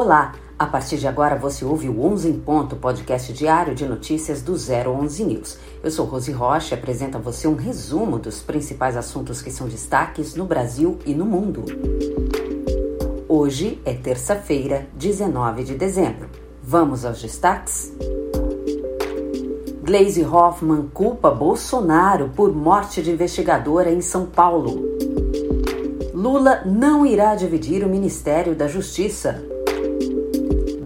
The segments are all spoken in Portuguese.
Olá, a partir de agora você ouve o 11 em Ponto, podcast diário de notícias do 011 News. Eu sou Rose Rocha e apresento a você um resumo dos principais assuntos que são destaques no Brasil e no mundo. Hoje é terça-feira, 19 de dezembro. Vamos aos destaques? Glaze Hoffman culpa Bolsonaro por morte de investigadora em São Paulo. Lula não irá dividir o Ministério da Justiça.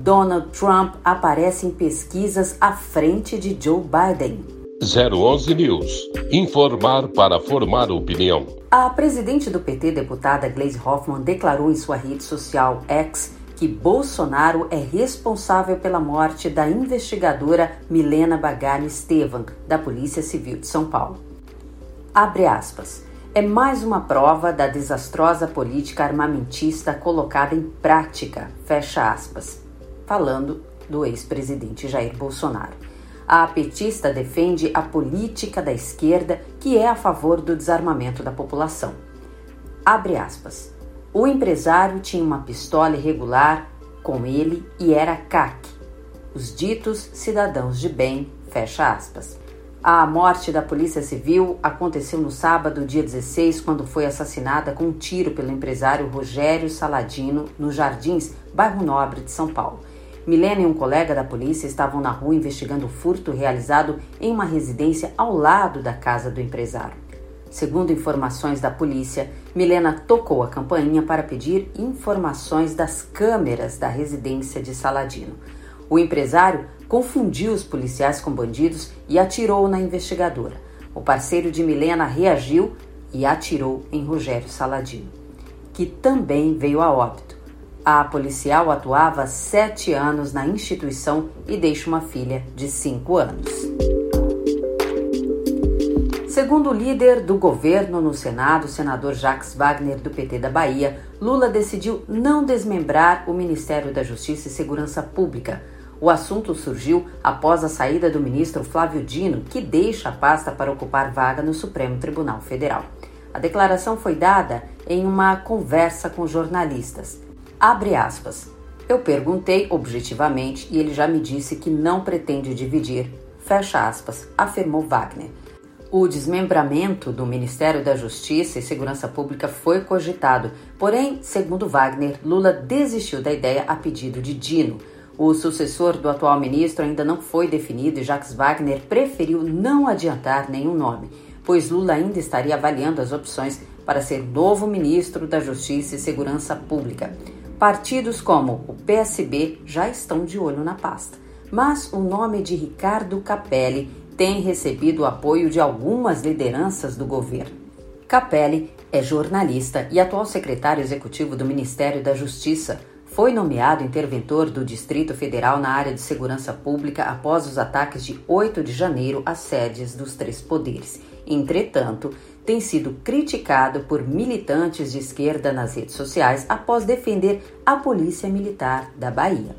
Donald Trump aparece em pesquisas à frente de Joe Biden. 011 News. Informar para formar opinião. A presidente do PT, deputada Gleisi Hoffmann, declarou em sua rede social X que Bolsonaro é responsável pela morte da investigadora Milena Bagani Estevan, da Polícia Civil de São Paulo. Abre aspas. É mais uma prova da desastrosa política armamentista colocada em prática, fecha aspas falando do ex-presidente Jair Bolsonaro. A petista defende a política da esquerda que é a favor do desarmamento da população. Abre aspas. O empresário tinha uma pistola irregular com ele e era CAC. Os ditos cidadãos de bem, fecha aspas. A morte da Polícia Civil aconteceu no sábado, dia 16, quando foi assassinada com um tiro pelo empresário Rogério Saladino, nos Jardins, bairro Nobre de São Paulo. Milena e um colega da polícia estavam na rua investigando o furto realizado em uma residência ao lado da casa do empresário. Segundo informações da polícia, Milena tocou a campainha para pedir informações das câmeras da residência de Saladino. O empresário confundiu os policiais com bandidos e atirou na investigadora. O parceiro de Milena reagiu e atirou em Rogério Saladino, que também veio a óbito. A policial atuava sete anos na instituição e deixa uma filha de cinco anos. Segundo o líder do governo no Senado, o senador Jacques Wagner, do PT da Bahia, Lula decidiu não desmembrar o Ministério da Justiça e Segurança Pública. O assunto surgiu após a saída do ministro Flávio Dino, que deixa a pasta para ocupar vaga no Supremo Tribunal Federal. A declaração foi dada em uma conversa com jornalistas. Abre aspas. Eu perguntei objetivamente e ele já me disse que não pretende dividir. Fecha aspas, afirmou Wagner. O desmembramento do Ministério da Justiça e Segurança Pública foi cogitado, porém, segundo Wagner, Lula desistiu da ideia a pedido de Dino. O sucessor do atual ministro ainda não foi definido e Jacques Wagner preferiu não adiantar nenhum nome, pois Lula ainda estaria avaliando as opções para ser novo ministro da Justiça e Segurança Pública. Partidos como o PSB já estão de olho na pasta, mas o nome de Ricardo Capelli tem recebido o apoio de algumas lideranças do governo. Capelli é jornalista e atual secretário executivo do Ministério da Justiça. Foi nomeado interventor do Distrito Federal na área de segurança pública após os ataques de 8 de janeiro às sedes dos três poderes. Entretanto, tem sido criticado por militantes de esquerda nas redes sociais após defender a Polícia Militar da Bahia.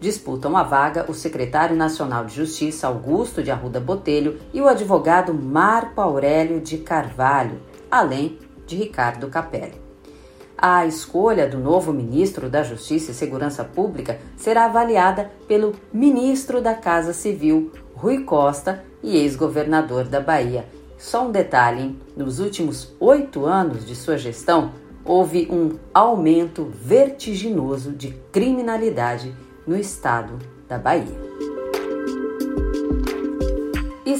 Disputam a vaga o secretário nacional de Justiça Augusto de Arruda Botelho e o advogado Marco Aurélio de Carvalho, além de Ricardo Capelli. A escolha do novo ministro da Justiça e Segurança Pública será avaliada pelo ministro da Casa Civil, Rui Costa, e ex-governador da Bahia, só um detalhe: hein? nos últimos oito anos de sua gestão, houve um aumento vertiginoso de criminalidade no estado da Bahia.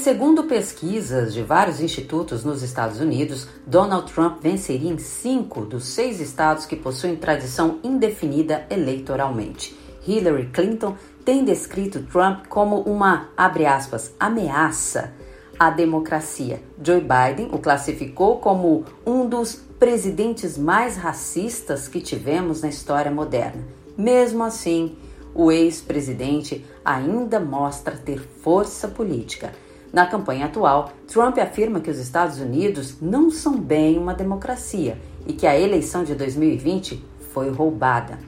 Segundo pesquisas de vários institutos nos Estados Unidos, Donald Trump venceria em cinco dos seis estados que possuem tradição indefinida eleitoralmente. Hillary Clinton tem descrito Trump como uma, abre aspas, ameaça à democracia. Joe Biden o classificou como um dos presidentes mais racistas que tivemos na história moderna. Mesmo assim, o ex-presidente ainda mostra ter força política. Na campanha atual, Trump afirma que os Estados Unidos não são bem uma democracia e que a eleição de 2020 foi roubada.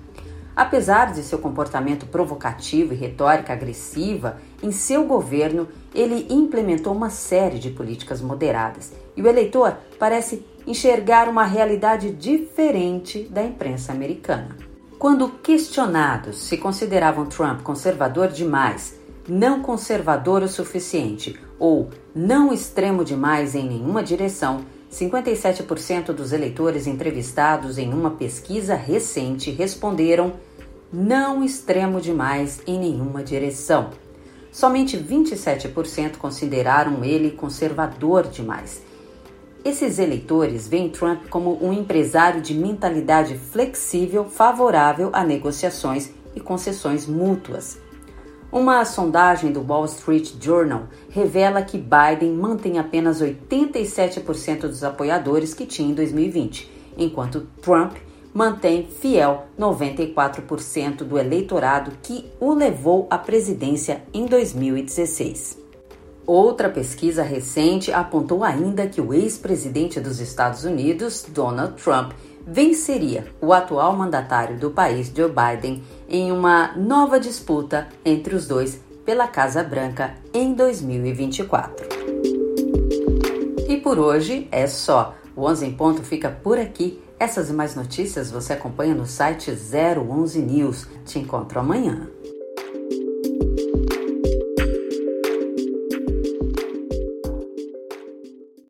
Apesar de seu comportamento provocativo e retórica agressiva, em seu governo ele implementou uma série de políticas moderadas e o eleitor parece enxergar uma realidade diferente da imprensa americana. Quando questionados se consideravam Trump conservador demais, não conservador o suficiente ou não extremo demais em nenhuma direção, 57% dos eleitores entrevistados em uma pesquisa recente responderam não extremo demais em nenhuma direção. Somente 27% consideraram ele conservador demais. Esses eleitores veem Trump como um empresário de mentalidade flexível, favorável a negociações e concessões mútuas. Uma sondagem do Wall Street Journal revela que Biden mantém apenas 87% dos apoiadores que tinha em 2020, enquanto Trump mantém fiel 94% do eleitorado que o levou à presidência em 2016. Outra pesquisa recente apontou ainda que o ex-presidente dos Estados Unidos, Donald Trump, venceria o atual mandatário do país, Joe Biden, em uma nova disputa entre os dois pela Casa Branca em 2024. E por hoje é só. O 11 em ponto fica por aqui. Essas e mais notícias você acompanha no site 011 News. Te encontro amanhã.